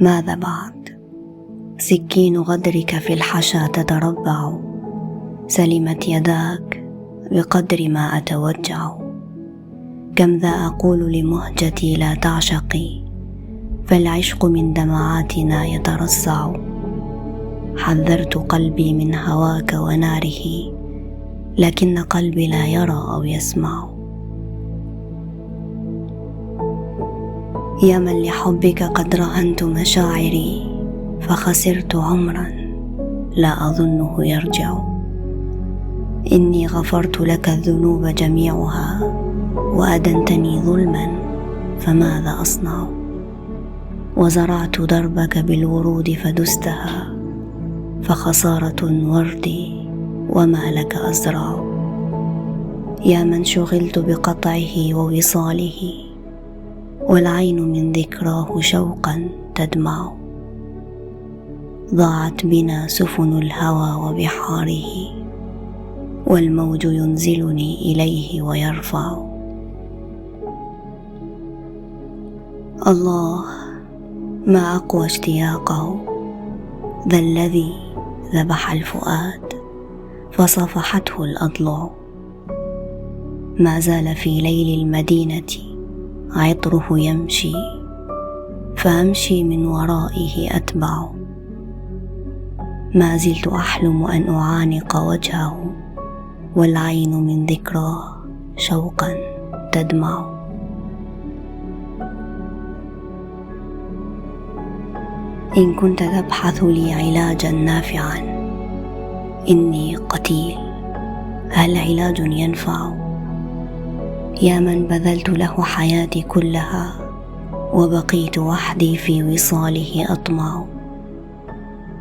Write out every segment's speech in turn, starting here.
ماذا بعد؟ سكين غدرك في الحشا تتربع. سلمت يداك بقدر ما أتوجع. كم ذا أقول لمهجتي لا تعشقي؟ فالعشق من دمعاتنا يترصع حذرت قلبي من هواك وناره لكن قلبي لا يرى أو يسمع. يا من لحبك قد رهنت مشاعري فخسرت عمرا لا أظنه يرجع. إني غفرت لك الذنوب جميعها وأدنتني ظلما فماذا أصنع؟ وزرعت دربك بالورود فدستها فخسارة وردي وما لك أزرع؟ يا من شغلت بقطعه ووصاله والعين من ذكراه شوقا تدمع. ضاعت بنا سفن الهوى وبحاره والموج ينزلني إليه ويرفع. الله ما أقوى اشتياقه؟ ذا الذي ذبح الفؤاد فصفحته الاضلع ما زال في ليل المدينة عطره يمشي فامشي من ورائه أتبع. ما زلت أحلم أن أعانق وجهه والعين من ذكراه شوقا تدمع. إن كنت تبحث لي علاجا نافعا إني قتيل. هل علاج ينفع؟ يا من بذلت له حياتي كلها وبقيت وحدي في وصاله أطمع.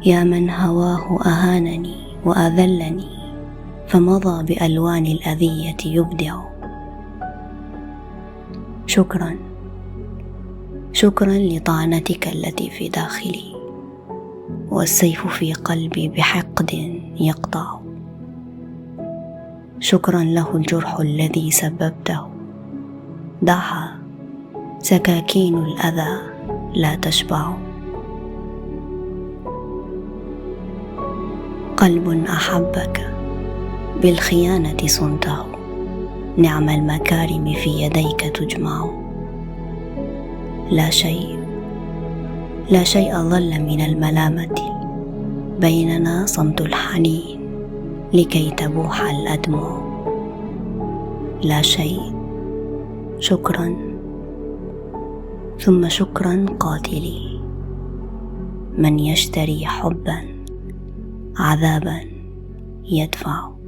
يا من هواه أهانني وأذلني فمضى بألوان الأذية يبدع. شكرا. شكرا لطعنتك التي في داخلي والسيف في قلبي بحقد يقطع. شكرا له الجرح الذي سببته. دعها سكاكين الأذى لا تشبع قلب أحبك بالخيانة صنته. نعم المكارم في يديك تجمع. لا شيء لا شيء ظل من الملامة. بيننا صمت الحنين. لكي تبوح الادمع لا شيء. شكرا. ثم شكرا قاتلي. من يشتري حبا عذابا يدفع.